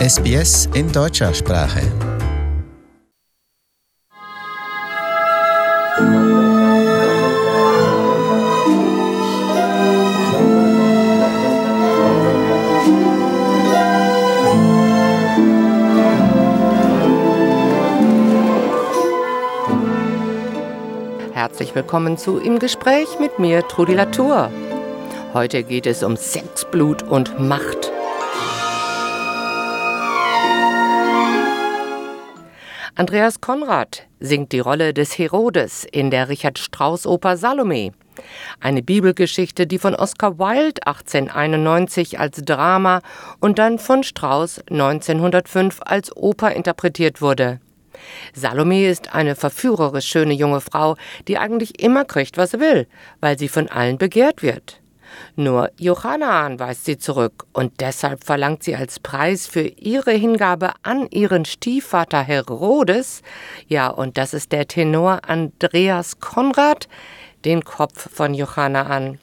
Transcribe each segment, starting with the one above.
SBS in deutscher Sprache. Herzlich willkommen zu Im Gespräch mit mir, Trudi Latour. Heute geht es um Sex, Blut und Macht. Andreas Konrad singt die Rolle des Herodes in der Richard Strauss Oper Salome. Eine Bibelgeschichte, die von Oscar Wilde 1891 als Drama und dann von Strauss 1905 als Oper interpretiert wurde. Salome ist eine verführerisch schöne junge Frau, die eigentlich immer kriegt, was sie will, weil sie von allen begehrt wird. Nur Johannan weist sie zurück und deshalb verlangt sie als Preis für ihre Hingabe an ihren Stiefvater Herodes, ja, und das ist der Tenor Andreas Konrad, den Kopf von Johanna an.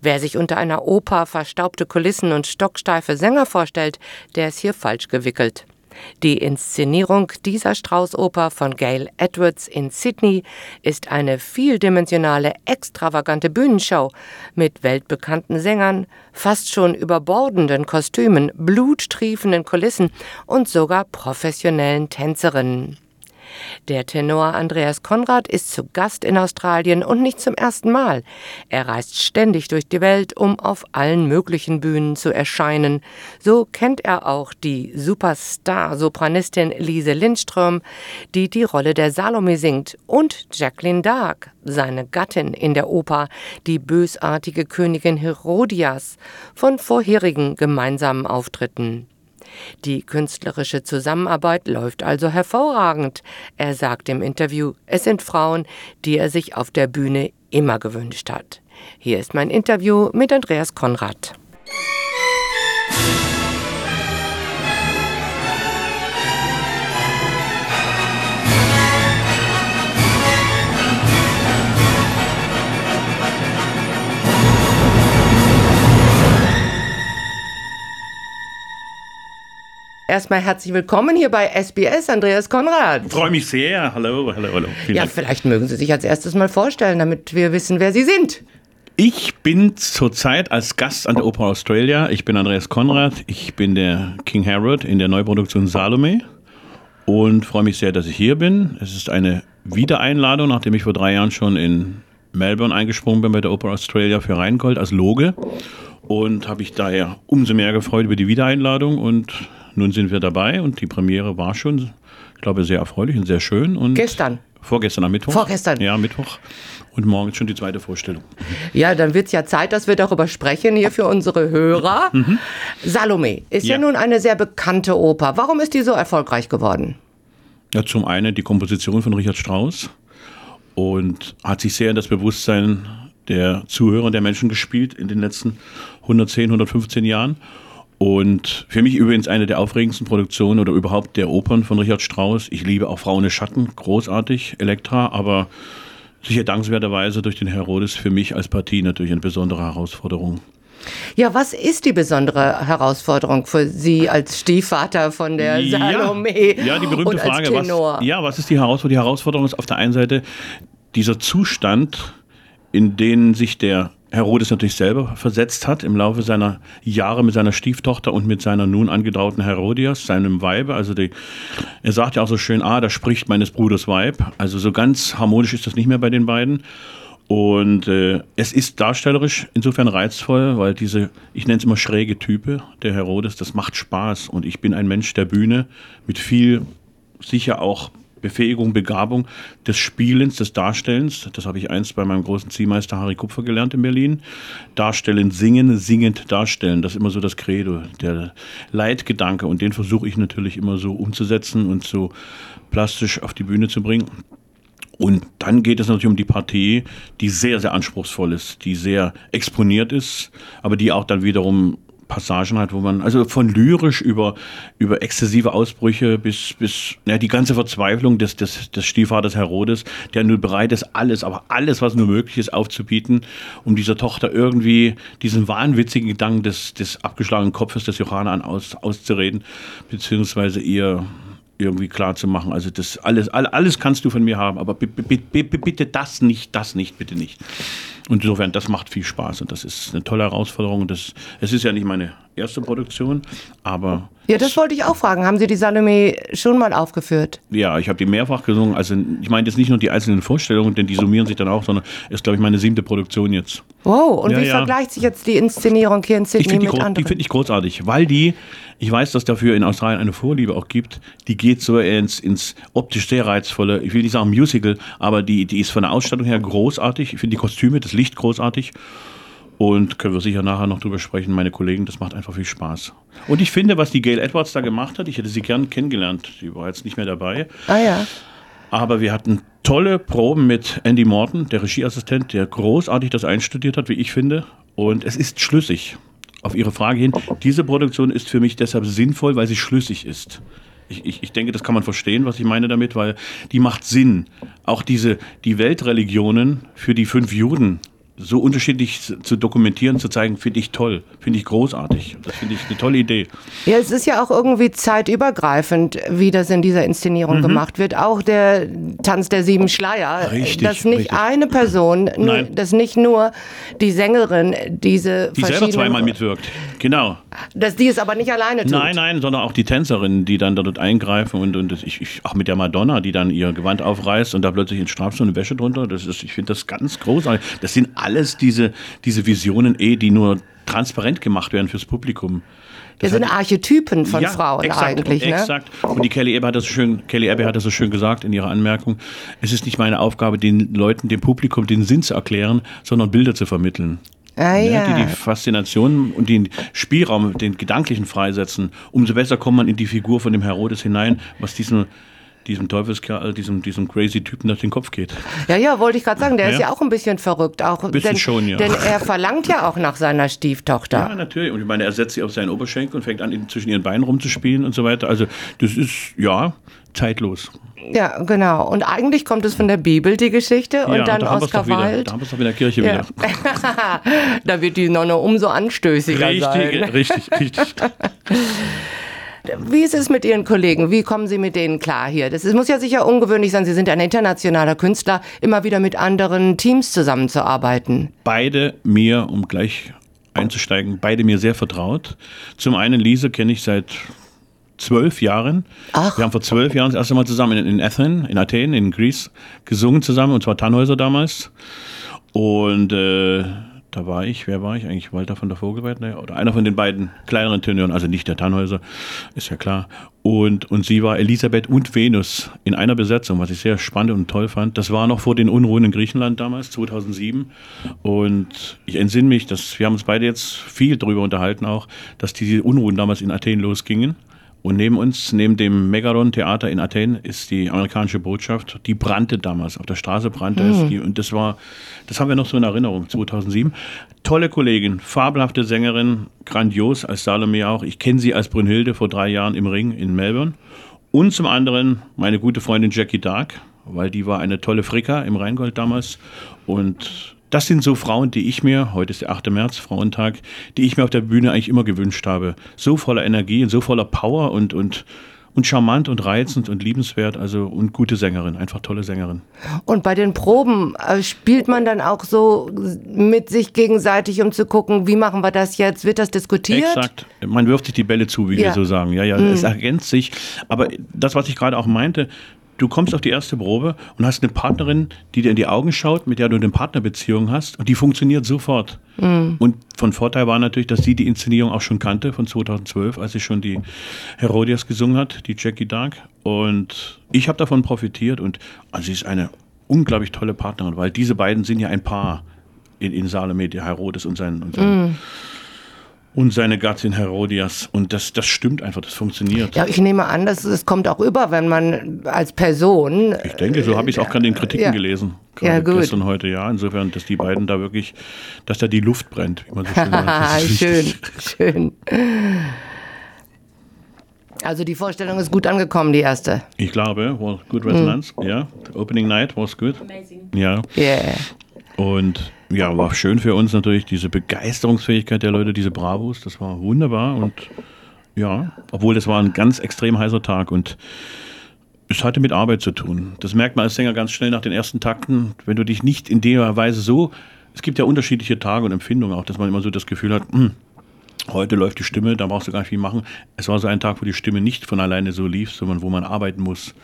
Wer sich unter einer Oper verstaubte Kulissen und stocksteife Sänger vorstellt, der ist hier falsch gewickelt. Die Inszenierung dieser Straußoper von Gail Edwards in Sydney ist eine vieldimensionale, extravagante Bühnenshow mit weltbekannten Sängern, fast schon überbordenden Kostümen, bluttriefenden Kulissen und sogar professionellen Tänzerinnen. Der Tenor Andreas Konrad ist zu Gast in Australien und nicht zum ersten Mal. Er reist ständig durch die Welt, um auf allen möglichen Bühnen zu erscheinen. So kennt er auch die Superstar-Sopranistin Lise Lindström, die die Rolle der Salome singt, und Jacqueline Dark, seine Gattin in der Oper, die bösartige Königin Herodias, von vorherigen gemeinsamen Auftritten. Die künstlerische Zusammenarbeit läuft also hervorragend. Er sagt im Interview, es sind Frauen, die er sich auf der Bühne immer gewünscht hat. Hier ist mein Interview mit Andreas Konrad. Erstmal herzlich willkommen hier bei SBS, Andreas Konrad. Freue mich sehr. Hallo, hallo, hallo. Vielen ja, Dank. vielleicht mögen Sie sich als erstes mal vorstellen, damit wir wissen, wer Sie sind. Ich bin zurzeit als Gast an der Oper Australia. Ich bin Andreas Konrad. Ich bin der King Herod in der Neuproduktion Salome und freue mich sehr, dass ich hier bin. Es ist eine Wiedereinladung, nachdem ich vor drei Jahren schon in Melbourne eingesprungen bin bei der Oper Australia für Rheingold als Loge. Und habe ich daher umso mehr gefreut über die Wiedereinladung und nun sind wir dabei und die Premiere war schon, ich glaube, sehr erfreulich und sehr schön. Und Gestern. Vorgestern am Mittwoch. Vorgestern. Ja, Mittwoch. Und morgen ist schon die zweite Vorstellung. Ja, dann wird es ja Zeit, dass wir darüber sprechen hier für unsere Hörer. Mhm. Salome ist ja. ja nun eine sehr bekannte Oper. Warum ist die so erfolgreich geworden? Ja, zum einen die Komposition von Richard Strauss und hat sich sehr in das Bewusstsein der Zuhörer, der Menschen gespielt in den letzten 110, 115 Jahren. Und für mich übrigens eine der aufregendsten Produktionen oder überhaupt der Opern von Richard Strauss. Ich liebe auch Frauen Schatten, großartig, Elektra, aber sicher dankenswerterweise durch den Herodes für mich als Partie natürlich eine besondere Herausforderung. Ja, was ist die besondere Herausforderung für Sie als Stiefvater von der ja, Salome? Ja, die berühmte Frage, was, ja, was ist die Herausforderung? Die Herausforderung ist auf der einen Seite dieser Zustand, in den sich der Herodes natürlich selber versetzt hat im Laufe seiner Jahre mit seiner Stieftochter und mit seiner nun angetrauten Herodias, seinem Weibe. Also die, er sagt ja auch so schön, ah, da spricht meines Bruders Weib. Also so ganz harmonisch ist das nicht mehr bei den beiden. Und äh, es ist darstellerisch insofern reizvoll, weil diese, ich nenne es immer schräge Type, der Herodes, das macht Spaß. Und ich bin ein Mensch der Bühne mit viel sicher auch Befähigung, Begabung des Spielens, des Darstellens. Das habe ich einst bei meinem großen Ziehmeister Harry Kupfer gelernt in Berlin. Darstellen, singen, singend darstellen. Das ist immer so das Credo, der Leitgedanke. Und den versuche ich natürlich immer so umzusetzen und so plastisch auf die Bühne zu bringen. Und dann geht es natürlich um die Partie, die sehr, sehr anspruchsvoll ist, die sehr exponiert ist, aber die auch dann wiederum Passagen hat, wo man, also von lyrisch über, über exzessive Ausbrüche bis, bis ja, die ganze Verzweiflung des, des, des Stiefvaters Herodes, der nur bereit ist, alles, aber alles, was nur möglich ist, aufzubieten, um dieser Tochter irgendwie diesen wahnwitzigen Gedanken des, des abgeschlagenen Kopfes des Johanna aus, auszureden, beziehungsweise ihr irgendwie klar zu machen. Also das alles, alles kannst du von mir haben, aber bitte das nicht, das nicht, bitte nicht. Und insofern, das macht viel Spaß und das ist eine tolle Herausforderung. Das, es ist ja nicht meine erste Produktion, aber. Ja, das wollte ich auch fragen. Haben Sie die Salome schon mal aufgeführt? Ja, ich habe die mehrfach gesungen. Also ich meine jetzt nicht nur die einzelnen Vorstellungen, denn die summieren sich dann auch, sondern ist, glaube ich, meine siebte Produktion jetzt. Wow, und ja, wie ja. vergleicht sich jetzt die Inszenierung hier in Sydney ich mit die, anderen? Die finde ich großartig, weil die, ich weiß, dass dafür in Australien eine Vorliebe auch gibt, die geht so ins, ins optisch sehr reizvolle, ich will nicht sagen Musical, aber die, die ist von der Ausstattung her großartig. Ich finde die Kostüme, das Licht großartig. Und können wir sicher nachher noch drüber sprechen, meine Kollegen, das macht einfach viel Spaß. Und ich finde, was die Gail Edwards da gemacht hat, ich hätte sie gern kennengelernt, sie war jetzt nicht mehr dabei. Ah ja. Aber wir hatten tolle Proben mit Andy Morton, der Regieassistent, der großartig das einstudiert hat, wie ich finde. Und es ist schlüssig. Auf Ihre Frage hin, diese Produktion ist für mich deshalb sinnvoll, weil sie schlüssig ist. Ich, ich, ich denke, das kann man verstehen, was ich meine damit, weil die macht Sinn. Auch diese, die Weltreligionen für die fünf Juden so unterschiedlich zu dokumentieren, zu zeigen, finde ich toll, finde ich großartig. Das finde ich eine tolle Idee. Ja, es ist ja auch irgendwie zeitübergreifend, wie das in dieser Inszenierung mhm. gemacht wird. Auch der Tanz der sieben Schleier. Richtig. Dass nicht richtig. eine Person, nur, dass nicht nur die Sängerin diese Die selber zweimal mitwirkt, genau. Dass die es aber nicht alleine tut. Nein, nein, sondern auch die Tänzerinnen, die dann dort eingreifen und, und ich, ich, auch mit der Madonna, die dann ihr Gewand aufreißt und da plötzlich in Strafzone Wäsche drunter. Das ist, ich finde das ganz großartig. Das sind alle alles diese, diese Visionen eh, die nur transparent gemacht werden fürs Publikum. Das, das sind Archetypen von ja, Frauen exakt, eigentlich. Ne? Exakt. Und die Kelly Ebbe hat das so schön, Kelly Ebbe hat das so schön gesagt in ihrer Anmerkung. Es ist nicht meine Aufgabe, den Leuten, dem Publikum den Sinn zu erklären, sondern Bilder zu vermitteln. Ah, ja, ja. Die die Faszination und den Spielraum, den gedanklichen freisetzen. Umso besser kommt man in die Figur von dem Herodes hinein, was diesen diesem Teufelskerl, diesem, diesem crazy Typen durch den Kopf geht. Ja, ja, wollte ich gerade sagen, der ja. ist ja auch ein bisschen verrückt. Auch, ein bisschen denn, schon, ja. Denn er verlangt ja auch nach seiner Stieftochter. Ja, natürlich. Und ich meine, er setzt sie auf seinen Oberschenkel und fängt an, zwischen ihren Beinen rumzuspielen und so weiter. Also das ist, ja, zeitlos. Ja, genau. Und eigentlich kommt es von der Bibel, die Geschichte. Und ja, dann da Oscar Wilde. Da haben wir es doch in der Kirche ja. wieder. da wird die Nonne umso anstößiger richtig, sein. Richtig, richtig. Wie ist es mit Ihren Kollegen? Wie kommen Sie mit denen klar hier? Das muss ja sicher ungewöhnlich sein. Sie sind ein internationaler Künstler, immer wieder mit anderen Teams zusammenzuarbeiten. Beide mir, um gleich einzusteigen, beide mir sehr vertraut. Zum einen Lise kenne ich seit zwölf Jahren. Ach. Wir haben vor zwölf Jahren das erste Mal zusammen in, in Athen, in Athen, in Greece gesungen zusammen, und zwar Tannhäuser damals. Und äh, da war ich, wer war ich eigentlich? Walter von der Vogelweid? Ne? Oder einer von den beiden kleineren Tenören, also nicht der Tannhäuser, ist ja klar. Und, und sie war Elisabeth und Venus in einer Besetzung, was ich sehr spannend und toll fand. Das war noch vor den Unruhen in Griechenland damals, 2007. Und ich entsinne mich, dass wir haben uns beide jetzt viel darüber unterhalten auch, dass diese Unruhen damals in Athen losgingen. Und neben uns, neben dem Megaron-Theater in Athen, ist die amerikanische Botschaft. Die brannte damals, auf der Straße brannte mhm. es. Die, und das war, das haben wir noch so in Erinnerung, 2007. Tolle Kollegin, fabelhafte Sängerin, grandios als Salome auch. Ich kenne sie als Brünnhilde vor drei Jahren im Ring in Melbourne. Und zum anderen meine gute Freundin Jackie Dark, weil die war eine tolle Fricka im Rheingold damals. Und das sind so Frauen, die ich mir, heute ist der 8. März, Frauentag, die ich mir auf der Bühne eigentlich immer gewünscht habe. So voller Energie und so voller Power und, und, und charmant und reizend und liebenswert, also und gute Sängerin, einfach tolle Sängerin. Und bei den Proben äh, spielt man dann auch so mit sich gegenseitig, um zu gucken, wie machen wir das jetzt? Wird das diskutiert? Exakt. Man wirft sich die Bälle zu, wie ja. wir so sagen. Ja, ja, mhm. es ergänzt sich. Aber das, was ich gerade auch meinte, du kommst auf die erste Probe und hast eine Partnerin, die dir in die Augen schaut, mit der du eine Partnerbeziehung hast und die funktioniert sofort. Mhm. Und von Vorteil war natürlich, dass sie die Inszenierung auch schon kannte von 2012, als sie schon die Herodias gesungen hat, die Jackie Dark. Und ich habe davon profitiert und also sie ist eine unglaublich tolle Partnerin, weil diese beiden sind ja ein Paar in, in Salome, der Herodes und sein, und sein mhm. Und seine Gattin Herodias. Und das, das stimmt einfach, das funktioniert. Ja, ich nehme an, dass es kommt auch über, wenn man als Person. Ich denke, so habe ich es auch gerade in Kritiken ja. gelesen. ja, gut. Gestern heute, ja. Insofern, dass die beiden da wirklich, dass da die Luft brennt, wie man so schön sagt. schön, schön. Also die Vorstellung ist gut angekommen, die erste. Ich glaube, was good resonance. Mm. Ja, opening night was good. Amazing. Ja. Yeah. Und ja, war schön für uns natürlich diese Begeisterungsfähigkeit der Leute, diese Bravos. Das war wunderbar und ja, obwohl das war ein ganz extrem heißer Tag und es hatte mit Arbeit zu tun. Das merkt man als Sänger ganz schnell nach den ersten Takten, wenn du dich nicht in der Weise so. Es gibt ja unterschiedliche Tage und Empfindungen auch, dass man immer so das Gefühl hat, hm, heute läuft die Stimme, da brauchst du gar nicht viel machen. Es war so ein Tag, wo die Stimme nicht von alleine so lief, sondern wo man arbeiten muss.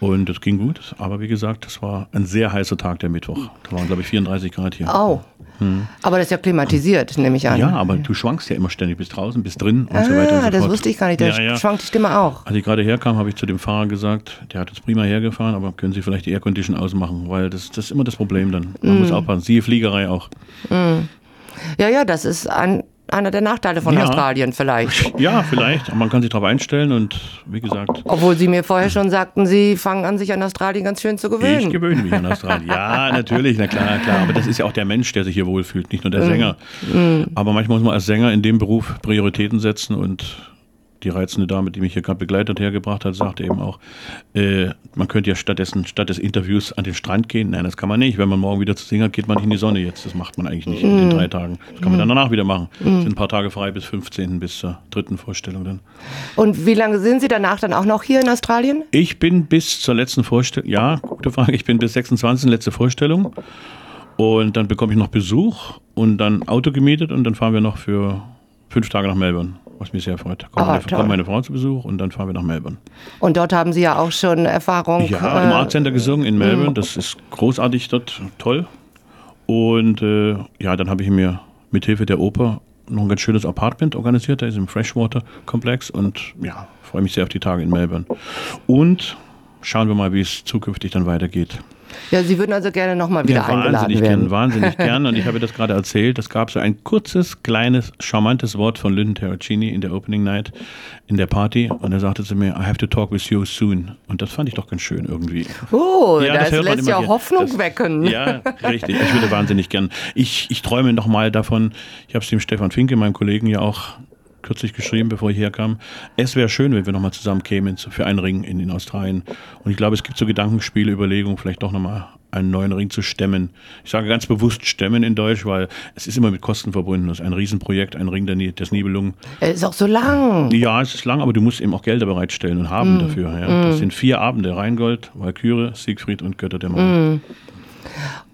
Und das ging gut. Aber wie gesagt, das war ein sehr heißer Tag, der Mittwoch. Da waren, glaube ich, 34 Grad hier. Oh. Hm. Aber das ist ja klimatisiert, nehme ich an. Ja, aber du schwankst ja immer ständig, bis draußen, bis drin und ah, so weiter. Und so das wusste ich gar nicht. Da ja, ja. schwankt die Stimme auch. Als ich gerade herkam, habe ich zu dem Fahrer gesagt, der hat jetzt prima hergefahren, aber können Sie vielleicht die Aircondition ausmachen? Weil das, das ist immer das Problem dann. Man mm. muss aufpassen. Siehe Fliegerei auch. Mm. Ja, ja, das ist ein einer der Nachteile von ja. Australien vielleicht. Ja, vielleicht. Man kann sich darauf einstellen und wie gesagt. Obwohl Sie mir vorher schon sagten, Sie fangen an, sich an Australien ganz schön zu gewöhnen. Ich gewöhne mich an Australien. Ja, natürlich, na klar, klar. Aber das ist ja auch der Mensch, der sich hier wohlfühlt, nicht nur der mm. Sänger. Mm. Aber manchmal muss man als Sänger in dem Beruf Prioritäten setzen und die reizende Dame, die mich hier gerade begleitet hergebracht hat, sagte eben auch, äh, man könnte ja stattdessen, statt des Interviews an den Strand gehen. Nein, das kann man nicht. Wenn man morgen wieder zu singen hat, geht man nicht in die Sonne jetzt. Das macht man eigentlich nicht mm. in den drei Tagen. Das kann man dann danach wieder machen. Mm. sind ein paar Tage frei bis 15. bis zur dritten Vorstellung dann. Und wie lange sind Sie danach dann auch noch hier in Australien? Ich bin bis zur letzten Vorstellung, ja, gute Frage, ich bin bis 26. letzte Vorstellung. Und dann bekomme ich noch Besuch und dann Auto gemietet und dann fahren wir noch für fünf Tage nach Melbourne was mich sehr freut. Da kommt, oh, meine, Frau zu Besuch und dann fahren wir nach Melbourne. Und dort haben Sie ja auch schon Erfahrung. Ja, im äh, Art Center gesungen in Melbourne. Das ist großartig dort, toll. Und äh, ja, dann habe ich mir mit Hilfe der Oper noch ein ganz schönes Apartment organisiert. Da ist im Freshwater Komplex und ja, freue mich sehr auf die Tage in Melbourne. Und schauen wir mal, wie es zukünftig dann weitergeht. Ja, Sie würden also gerne nochmal wieder ja, eingeladen wahnsinnig werden. Gern, wahnsinnig gerne. Und ich habe das gerade erzählt. Es gab so ein kurzes, kleines, charmantes Wort von Lyndon Terracini in der Opening Night in der Party. Und er sagte zu mir, I have to talk with you soon. Und das fand ich doch ganz schön irgendwie. Oh, ja, das, das lässt ja hier. Hoffnung das, wecken. Ja, richtig. Ich würde wahnsinnig gern. Ich, ich träume nochmal davon, ich habe es dem Stefan Finke, meinem Kollegen, ja auch kürzlich geschrieben, bevor ich herkam. Es wäre schön, wenn wir nochmal zusammen kämen für einen Ring in, in Australien. Und ich glaube, es gibt so Gedankenspiele, Überlegungen, vielleicht doch nochmal einen neuen Ring zu stemmen. Ich sage ganz bewusst stemmen in Deutsch, weil es ist immer mit Kosten verbunden. Das ist ein Riesenprojekt, ein Ring des Nibelungen. Es ist auch so lang. Ja, es ist lang, aber du musst eben auch Gelder bereitstellen und haben mm. dafür. Ja. Mm. Das sind vier Abende, Rheingold, Walküre, Siegfried und Götter der Macht. Mm.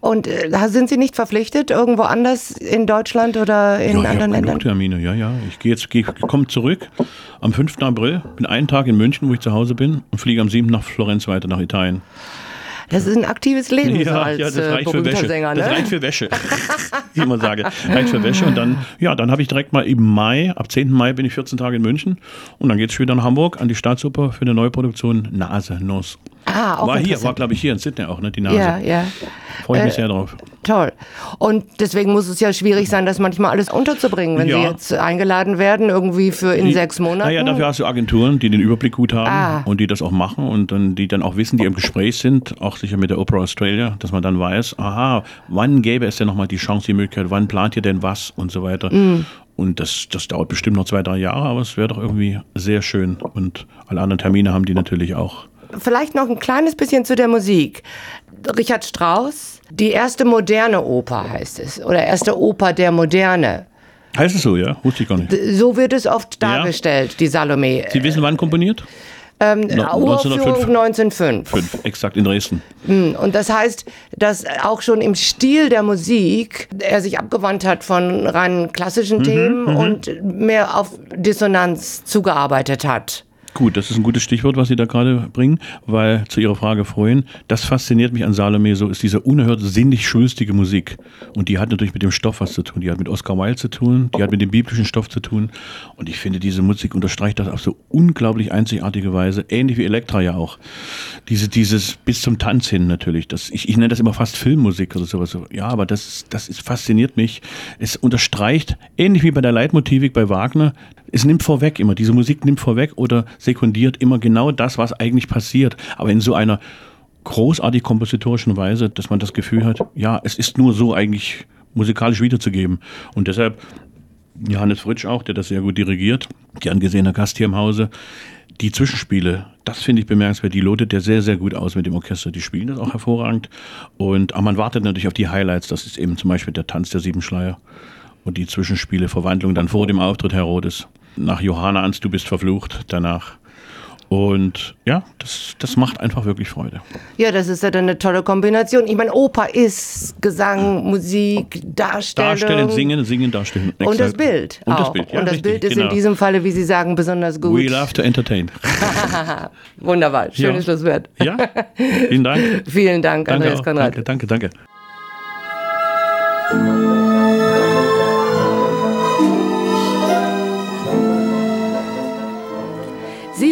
Und äh, sind Sie nicht verpflichtet, irgendwo anders in Deutschland oder in ja, anderen Ländern? Termine, ja, ja. Ich gehe jetzt, ich komme zurück am 5. April, bin einen Tag in München, wo ich zu Hause bin, und fliege am 7. nach Florenz weiter nach Italien. Das ist ein aktives Leben ja, so als ja, das äh, reicht für Wäsche. Sänger, ne? Das reicht für Wäsche, wie ich immer sage. Reicht für Wäsche. Und dann, ja, dann habe ich direkt mal im Mai, ab 10. Mai bin ich 14 Tage in München. Und dann geht es wieder nach Hamburg an die Staatsoper für eine Neuproduktion Nase Nuss. Ah, auch war hier, war glaube ich hier in Sydney auch, ne, die Nase. Ja, ja. Freue ich mich äh, sehr drauf. Toll. Und deswegen muss es ja schwierig sein, das manchmal alles unterzubringen, wenn ja. Sie jetzt eingeladen werden, irgendwie für in die, sechs Monaten. Naja, dafür hast du Agenturen, die den Überblick gut haben ah. und die das auch machen und dann, die dann auch wissen, die im Gespräch sind, auch sicher mit der Opera Australia, dass man dann weiß, aha, wann gäbe es denn nochmal die Chance, die Möglichkeit, wann plant ihr denn was und so weiter. Mm. Und das, das dauert bestimmt noch zwei, drei Jahre, aber es wäre doch irgendwie sehr schön. Und alle anderen Termine haben die natürlich auch. Vielleicht noch ein kleines bisschen zu der Musik. Richard Strauss, die erste moderne Oper heißt es, oder erste Oper der Moderne. Heißt es so, ja? Wusste ich gar nicht. So wird es oft dargestellt, ja. die Salome. Sie wissen, wann komponiert? Ähm, no, Uraufführung 1905. 5, exakt, in Dresden. Hm, und das heißt, dass auch schon im Stil der Musik er sich abgewandt hat von rein klassischen mhm, Themen mhm. und mehr auf Dissonanz zugearbeitet hat. Gut, das ist ein gutes Stichwort, was Sie da gerade bringen, weil zu Ihrer Frage vorhin, das fasziniert mich an Salome so, ist diese unerhört sinnlich schwülstige Musik. Und die hat natürlich mit dem Stoff was zu tun. Die hat mit Oscar Wilde zu tun, die hat mit dem biblischen Stoff zu tun. Und ich finde, diese Musik unterstreicht das auf so unglaublich einzigartige Weise, ähnlich wie Elektra ja auch. Diese, dieses bis zum Tanz hin natürlich. Das, ich, ich nenne das immer fast Filmmusik oder sowas. Ja, aber das, das ist, fasziniert mich. Es unterstreicht, ähnlich wie bei der Leitmotivik bei Wagner, es nimmt vorweg immer, diese Musik nimmt vorweg oder sekundiert immer genau das, was eigentlich passiert. Aber in so einer großartig kompositorischen Weise, dass man das Gefühl hat, ja, es ist nur so eigentlich musikalisch wiederzugeben. Und deshalb Johannes Fritsch auch, der das sehr gut dirigiert, gern gesehener Gast hier im Hause. Die Zwischenspiele, das finde ich bemerkenswert. Die lotet der sehr, sehr gut aus mit dem Orchester. Die spielen das auch hervorragend. Und aber man wartet natürlich auf die Highlights. Das ist eben zum Beispiel der Tanz der Sieben Schleier und die Zwischenspiele, Verwandlung dann vor dem Auftritt Herodes. Nach Johanna ans Du bist verflucht danach. Und ja, das, das macht einfach wirklich Freude. Ja, das ist ja dann eine tolle Kombination. Ich meine, Oper ist Gesang, Musik, Darstellung. Darstellen, singen, singen, darstellen. Exakt. Und das Bild. Und das Bild, ja, Und das richtig, Bild ist genau. in diesem Falle, wie Sie sagen, besonders gut. We love to entertain. Wunderbar, schönes ja. Schlusswort. Ja, vielen Dank. vielen Dank, danke Andreas Konrad. Danke, danke, danke.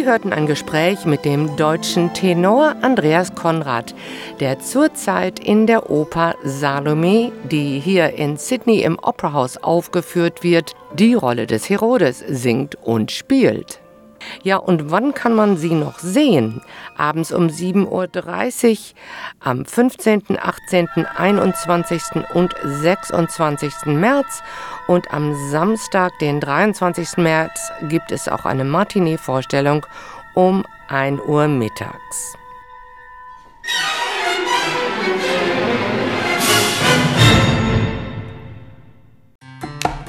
Sie hörten ein Gespräch mit dem deutschen Tenor Andreas Konrad, der zurzeit in der Oper Salome, die hier in Sydney im Opera aufgeführt wird, die Rolle des Herodes singt und spielt. Ja, und wann kann man sie noch sehen? Abends um 7.30 Uhr am 15., 18., 21. und 26. März. Und am Samstag, den 23. März, gibt es auch eine Matinee-Vorstellung um 1 Uhr mittags.